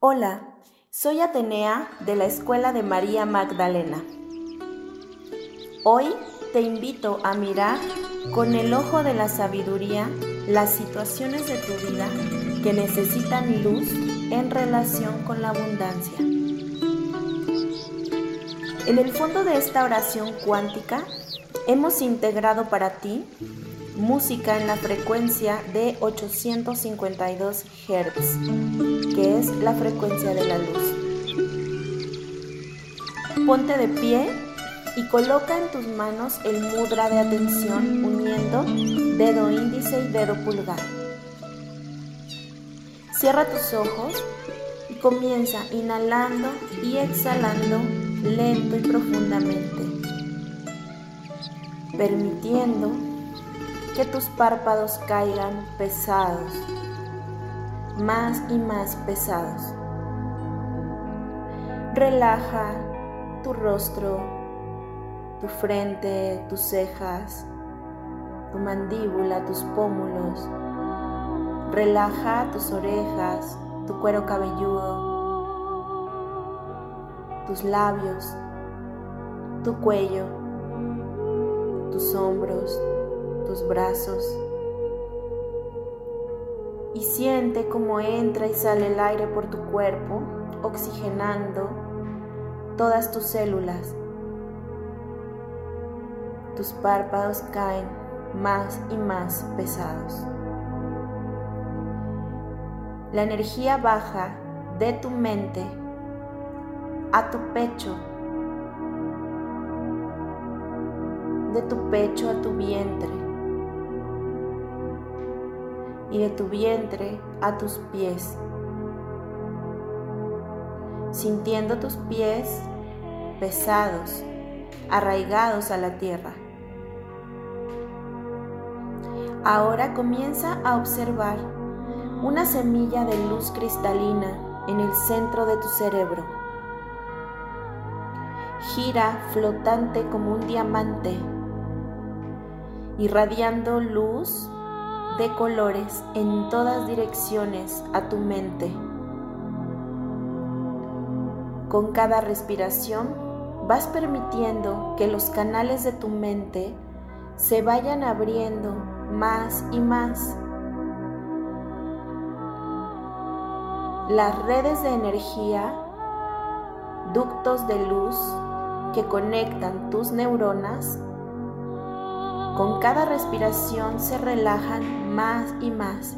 Hola, soy Atenea de la Escuela de María Magdalena. Hoy te invito a mirar con el ojo de la sabiduría las situaciones de tu vida que necesitan luz en relación con la abundancia. En el fondo de esta oración cuántica hemos integrado para ti música en la frecuencia de 852 Hz, que es la frecuencia de la luz. Ponte de pie y coloca en tus manos el mudra de atención uniendo dedo índice y dedo pulgar. Cierra tus ojos y comienza inhalando y exhalando lento y profundamente, permitiendo que tus párpados caigan pesados, más y más pesados. Relaja tu rostro, tu frente, tus cejas, tu mandíbula, tus pómulos. Relaja tus orejas, tu cuero cabelludo, tus labios, tu cuello, tus hombros, tus brazos y siente cómo entra y sale el aire por tu cuerpo, oxigenando todas tus células. Tus párpados caen más y más pesados. La energía baja de tu mente a tu pecho, de tu pecho a tu vientre y de tu vientre a tus pies, sintiendo tus pies pesados, arraigados a la tierra. Ahora comienza a observar una semilla de luz cristalina en el centro de tu cerebro. Gira flotante como un diamante, irradiando luz de colores en todas direcciones a tu mente. Con cada respiración vas permitiendo que los canales de tu mente se vayan abriendo más y más. Las redes de energía, ductos de luz que conectan tus neuronas con cada respiración se relajan más y más.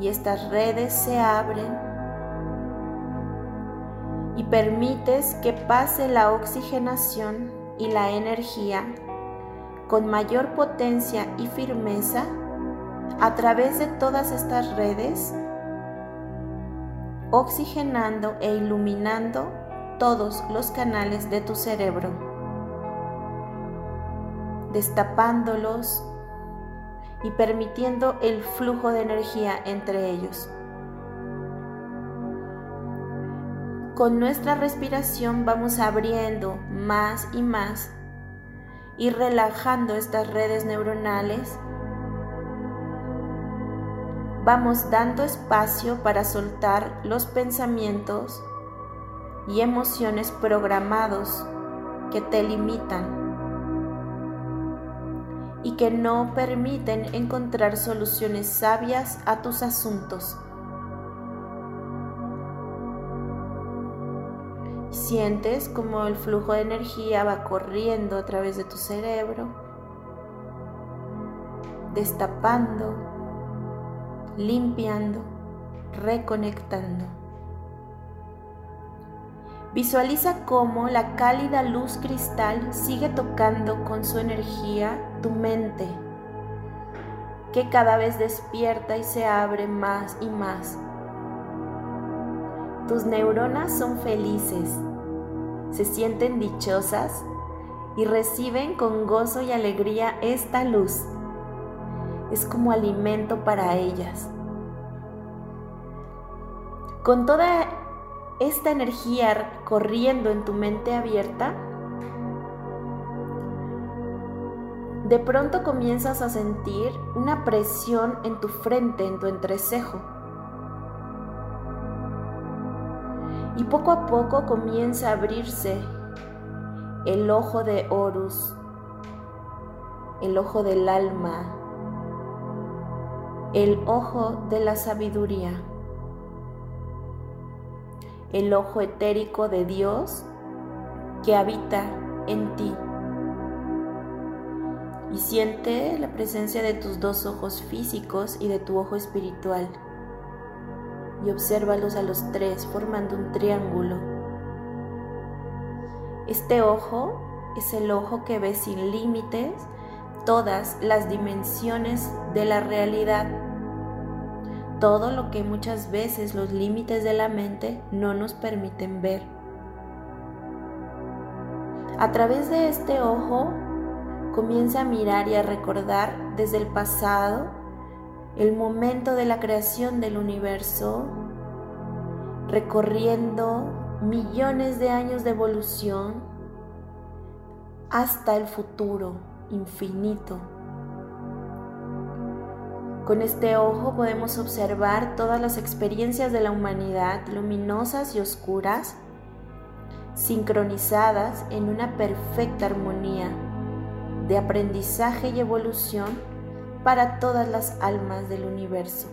Y estas redes se abren. Y permites que pase la oxigenación y la energía con mayor potencia y firmeza a través de todas estas redes, oxigenando e iluminando todos los canales de tu cerebro destapándolos y permitiendo el flujo de energía entre ellos. Con nuestra respiración vamos abriendo más y más y relajando estas redes neuronales. Vamos dando espacio para soltar los pensamientos y emociones programados que te limitan y que no permiten encontrar soluciones sabias a tus asuntos. Sientes como el flujo de energía va corriendo a través de tu cerebro, destapando, limpiando, reconectando. Visualiza cómo la cálida luz cristal sigue tocando con su energía tu mente, que cada vez despierta y se abre más y más. Tus neuronas son felices, se sienten dichosas y reciben con gozo y alegría esta luz. Es como alimento para ellas. Con toda esta energía corriendo en tu mente abierta, de pronto comienzas a sentir una presión en tu frente, en tu entrecejo. Y poco a poco comienza a abrirse el ojo de Horus, el ojo del alma, el ojo de la sabiduría, el ojo etérico de Dios que habita en ti. Y siente la presencia de tus dos ojos físicos y de tu ojo espiritual. Y obsérvalos a los tres formando un triángulo. Este ojo es el ojo que ve sin límites todas las dimensiones de la realidad. Todo lo que muchas veces los límites de la mente no nos permiten ver. A través de este ojo comienza a mirar y a recordar desde el pasado el momento de la creación del universo, recorriendo millones de años de evolución hasta el futuro infinito. Con este ojo podemos observar todas las experiencias de la humanidad, luminosas y oscuras, sincronizadas en una perfecta armonía de aprendizaje y evolución para todas las almas del universo.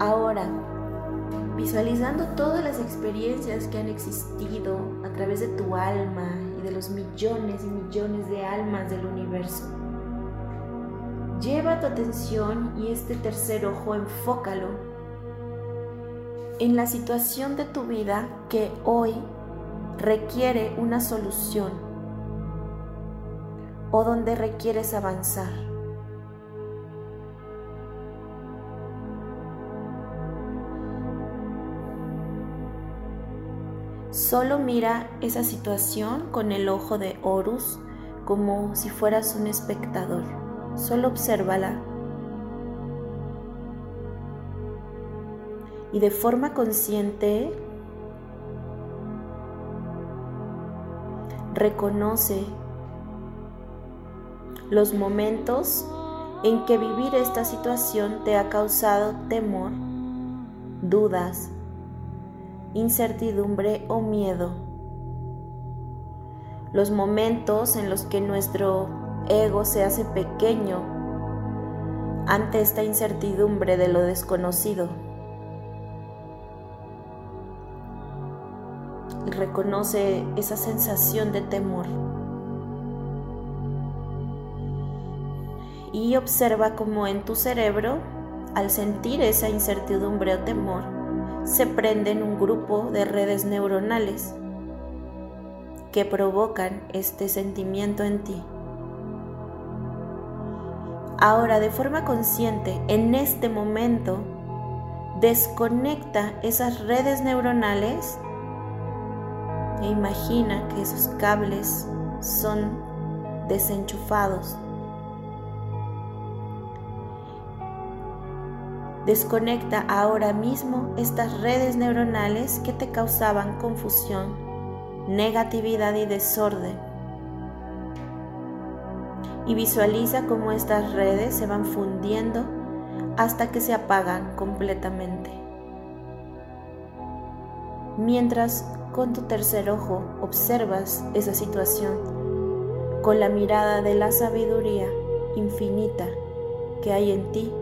Ahora, visualizando todas las experiencias que han existido a través de tu alma y de los millones y millones de almas del universo, lleva tu atención y este tercer ojo enfócalo en la situación de tu vida que hoy requiere una solución o donde requieres avanzar. Solo mira esa situación con el ojo de Horus como si fueras un espectador. Solo obsérvala. Y de forma consciente reconoce los momentos en que vivir esta situación te ha causado temor, dudas, incertidumbre o miedo. Los momentos en los que nuestro ego se hace pequeño ante esta incertidumbre de lo desconocido. Y reconoce esa sensación de temor. y observa cómo en tu cerebro, al sentir esa incertidumbre o temor, se prenden un grupo de redes neuronales que provocan este sentimiento en ti. Ahora, de forma consciente, en este momento, desconecta esas redes neuronales e imagina que esos cables son desenchufados Desconecta ahora mismo estas redes neuronales que te causaban confusión, negatividad y desorden. Y visualiza cómo estas redes se van fundiendo hasta que se apagan completamente. Mientras con tu tercer ojo observas esa situación con la mirada de la sabiduría infinita que hay en ti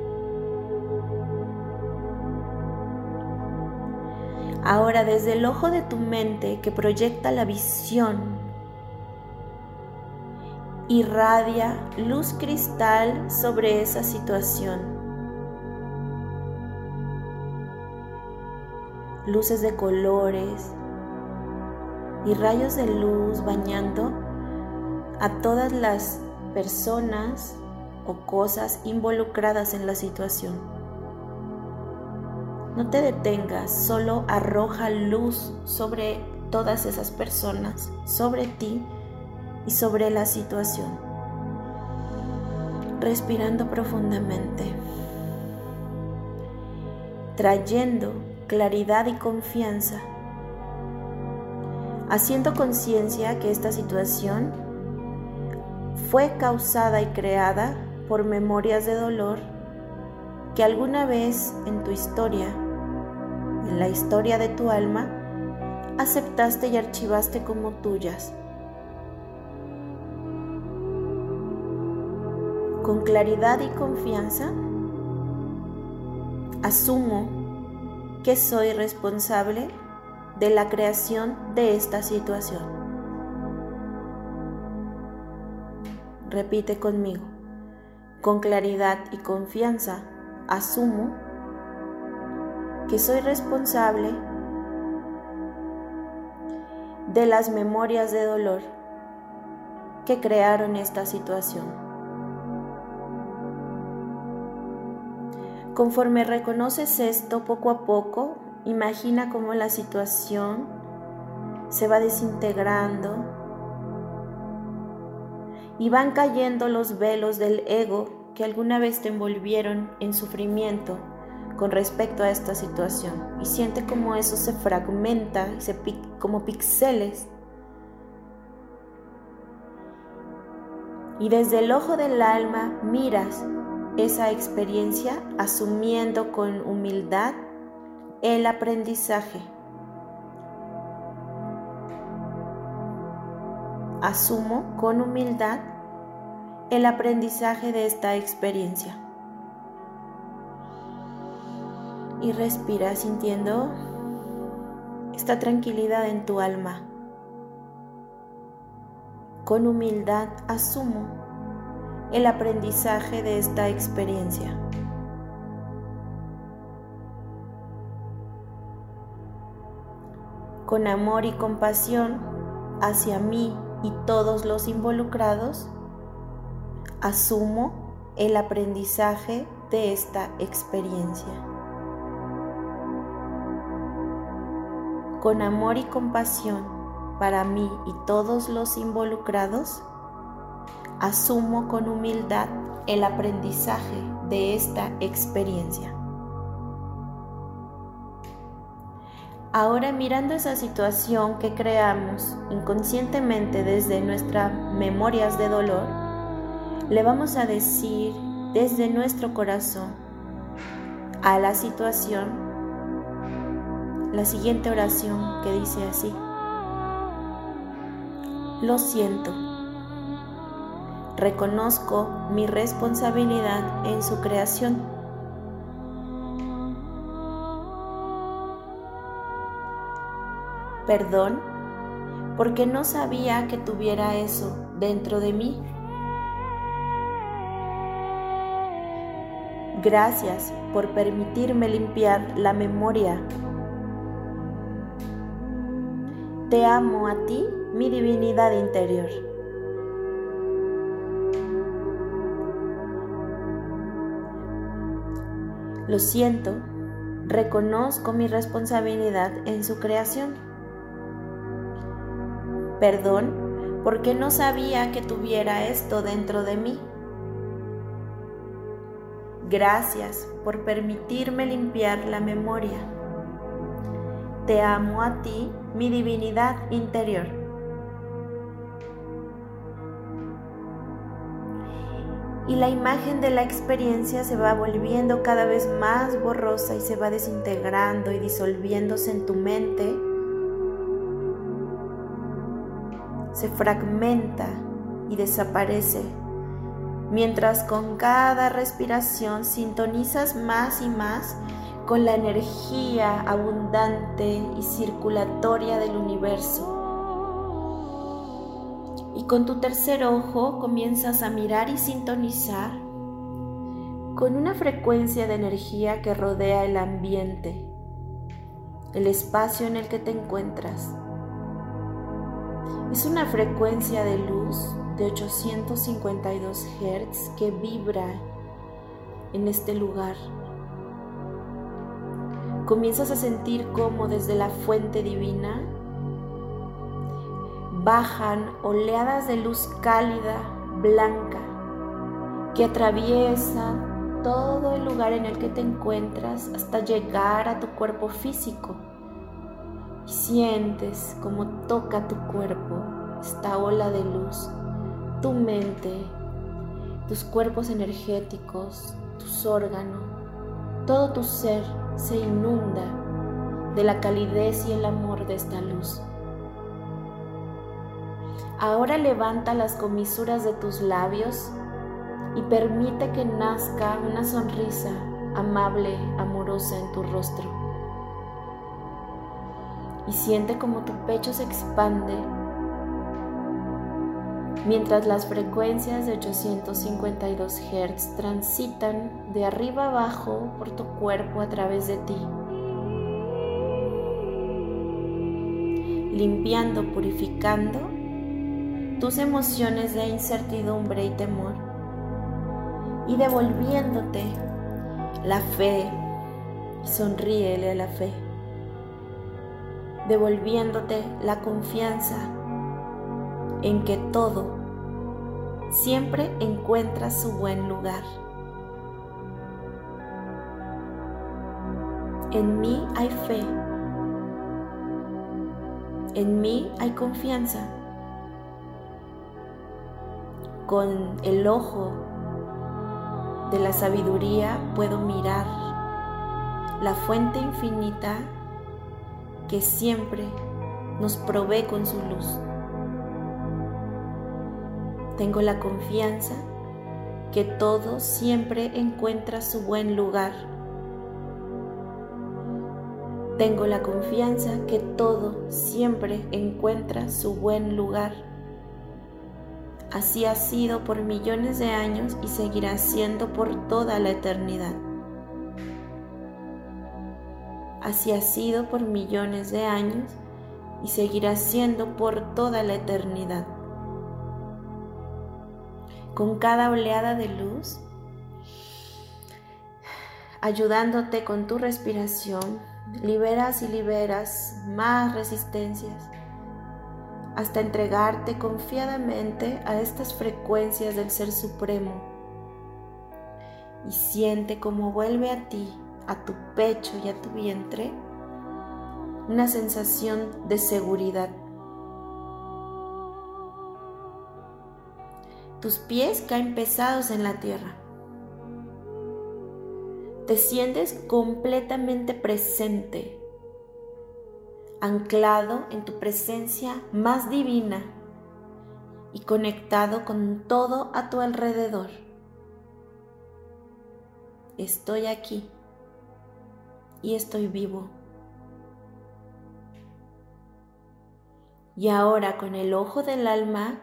Ahora desde el ojo de tu mente que proyecta la visión, irradia luz cristal sobre esa situación. Luces de colores y rayos de luz bañando a todas las personas o cosas involucradas en la situación. No te detengas, solo arroja luz sobre todas esas personas, sobre ti y sobre la situación. Respirando profundamente, trayendo claridad y confianza, haciendo conciencia que esta situación fue causada y creada por memorias de dolor que alguna vez en tu historia en la historia de tu alma aceptaste y archivaste como tuyas. Con claridad y confianza, asumo que soy responsable de la creación de esta situación. Repite conmigo. Con claridad y confianza, asumo que soy responsable de las memorias de dolor que crearon esta situación. Conforme reconoces esto poco a poco, imagina cómo la situación se va desintegrando y van cayendo los velos del ego que alguna vez te envolvieron en sufrimiento con respecto a esta situación. Y siente como eso se fragmenta se como píxeles y desde el ojo del alma miras esa experiencia asumiendo con humildad el aprendizaje. Asumo con humildad el aprendizaje de esta experiencia. Y respira sintiendo esta tranquilidad en tu alma. Con humildad asumo el aprendizaje de esta experiencia. Con amor y compasión hacia mí y todos los involucrados, asumo el aprendizaje de esta experiencia. Con amor y compasión para mí y todos los involucrados, asumo con humildad el aprendizaje de esta experiencia. Ahora mirando esa situación que creamos inconscientemente desde nuestras memorias de dolor, le vamos a decir desde nuestro corazón a la situación la siguiente oración que dice así. Lo siento reconozco mi responsabilidad en su creación. Perdón porque no sabía que tuviera eso dentro de mí. Gracias por permitirme limpiar la memoria. Te amo a ti, mi divinidad interior. Lo siento, reconozco mi responsabilidad en su creación. Perdón porque no sabía que tuviera esto dentro de mí. Gracias por permitirme limpiar la memoria. Te amo a ti, mi divinidad interior. Y la imagen de la experiencia se va volviendo cada vez más borrosa y se va desintegrando y disolviéndose en tu mente. Se fragmenta y desaparece, mientras con cada respiración sintonizas más y más con la energía abundante y circulatoria del universo y con tu tercer ojo comienzas a mirar y sintonizar con una frecuencia de energía que rodea el ambiente, el espacio en el que te encuentras. Es una frecuencia de luz de 852 Hz que vibra en este lugar. Comienzas a sentir cómo desde la fuente divina bajan oleadas de luz cálida, blanca, que atraviesan todo el lugar en el que te encuentras hasta llegar a tu cuerpo físico. Y sientes como toca tu cuerpo esta ola de luz, tu mente, tus cuerpos energéticos, tus órganos, todo tu ser se inunda de la calidez y el amor de esta luz. Ahora levanta las comisuras de tus labios y permite que nazca una sonrisa amable, amorosa en tu rostro. Y siente como tu pecho se expande mientras las frecuencias de 852 Hz transitan de arriba abajo por tu cuerpo a través de ti, limpiando, purificando tus emociones de incertidumbre y temor y devolviéndote la fe. Sonríele a la fe, devolviéndote la confianza en que todo siempre encuentra su buen lugar. En mí hay fe. En mí hay confianza. Con el ojo de la sabiduría puedo mirar la fuente infinita que siempre nos provee con su luz. Tengo la confianza que todo siempre encuentra su buen lugar. Tengo la confianza que todo siempre encuentra su buen lugar. Así ha sido por millones de años y seguirá siendo por toda la eternidad. Así ha sido por millones de años y seguirá siendo por toda la eternidad con cada oleada de luz, ayudándote con tu respiración, liberas y liberas más resistencias hasta entregarte confiadamente a estas frecuencias del Ser Supremo. Y siente cómo vuelve a ti, a tu pecho y a tu vientre, una sensación de seguridad Tus pies caen pesados en la tierra. Te sientes completamente presente, anclado en tu presencia más divina y conectado con todo a tu alrededor. Estoy aquí y estoy vivo. Y ahora con el ojo del alma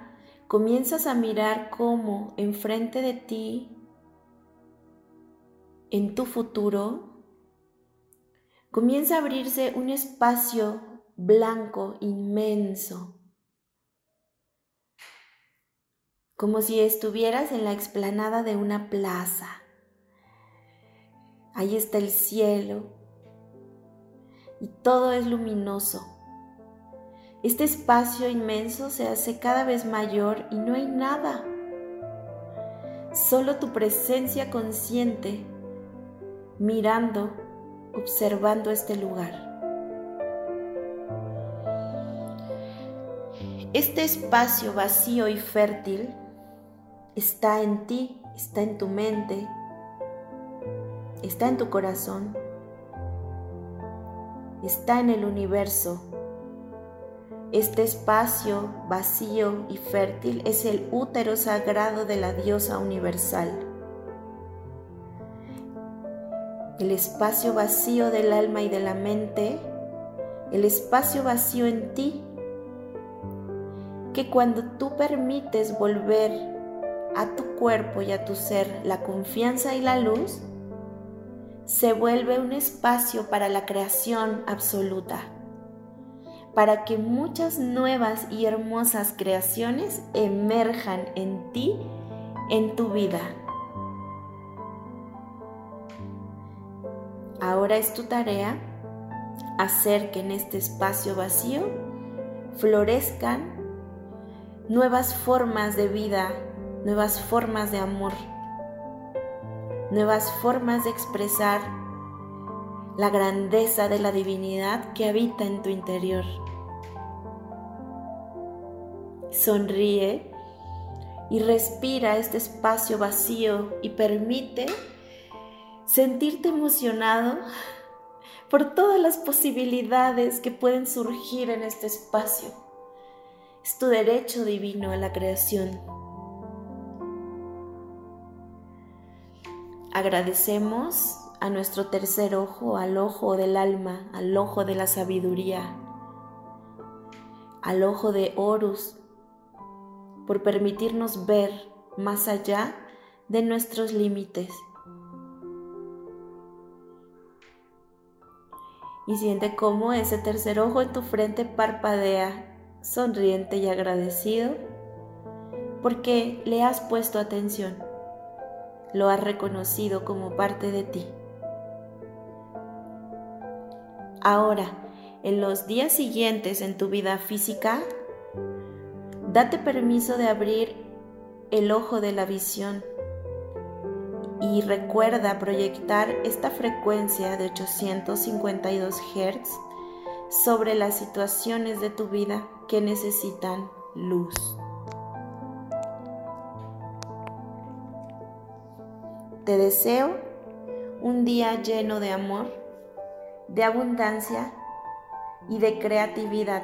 comienzas a mirar cómo enfrente de ti, en tu futuro, comienza a abrirse un espacio blanco inmenso, como si estuvieras en la explanada de una plaza. Ahí está el cielo y todo es luminoso. Este espacio inmenso se hace cada vez mayor y no hay nada. Solo tu presencia consciente mirando, observando este lugar. Este espacio vacío y fértil está en ti, está en tu mente, está en tu corazón, está en el universo este espacio vacío y fértil es el útero sagrado de la diosa universal. El espacio vacío del alma y de la mente, el espacio vacío en ti, que cuando tú permites volver a tu cuerpo y a tu ser la confianza y la luz, se vuelve un espacio para la creación absoluta para que muchas nuevas y hermosas creaciones emerjan en ti, en tu vida. Ahora es tu tarea hacer que en este espacio vacío florezcan nuevas formas de vida, nuevas formas de amor, nuevas formas de expresar la grandeza de la divinidad que habita en tu interior. Sonríe y respira este espacio vacío y permite sentirte emocionado por todas las posibilidades que pueden surgir en este espacio. Es tu derecho divino a la creación. Agradecemos a nuestro tercer ojo, al ojo del alma, al ojo de la sabiduría, al ojo de Horus, por permitirnos ver más allá de nuestros límites. Y siente cómo ese tercer ojo en tu frente parpadea, sonriente y agradecido, porque le has puesto atención lo has reconocido como parte de ti. Ahora, en los días siguientes en tu vida física, date permiso de abrir el ojo de la visión y recuerda proyectar esta frecuencia de 852 Hz sobre las situaciones de tu vida que necesitan luz. Te deseo un día lleno de amor, de abundancia y de creatividad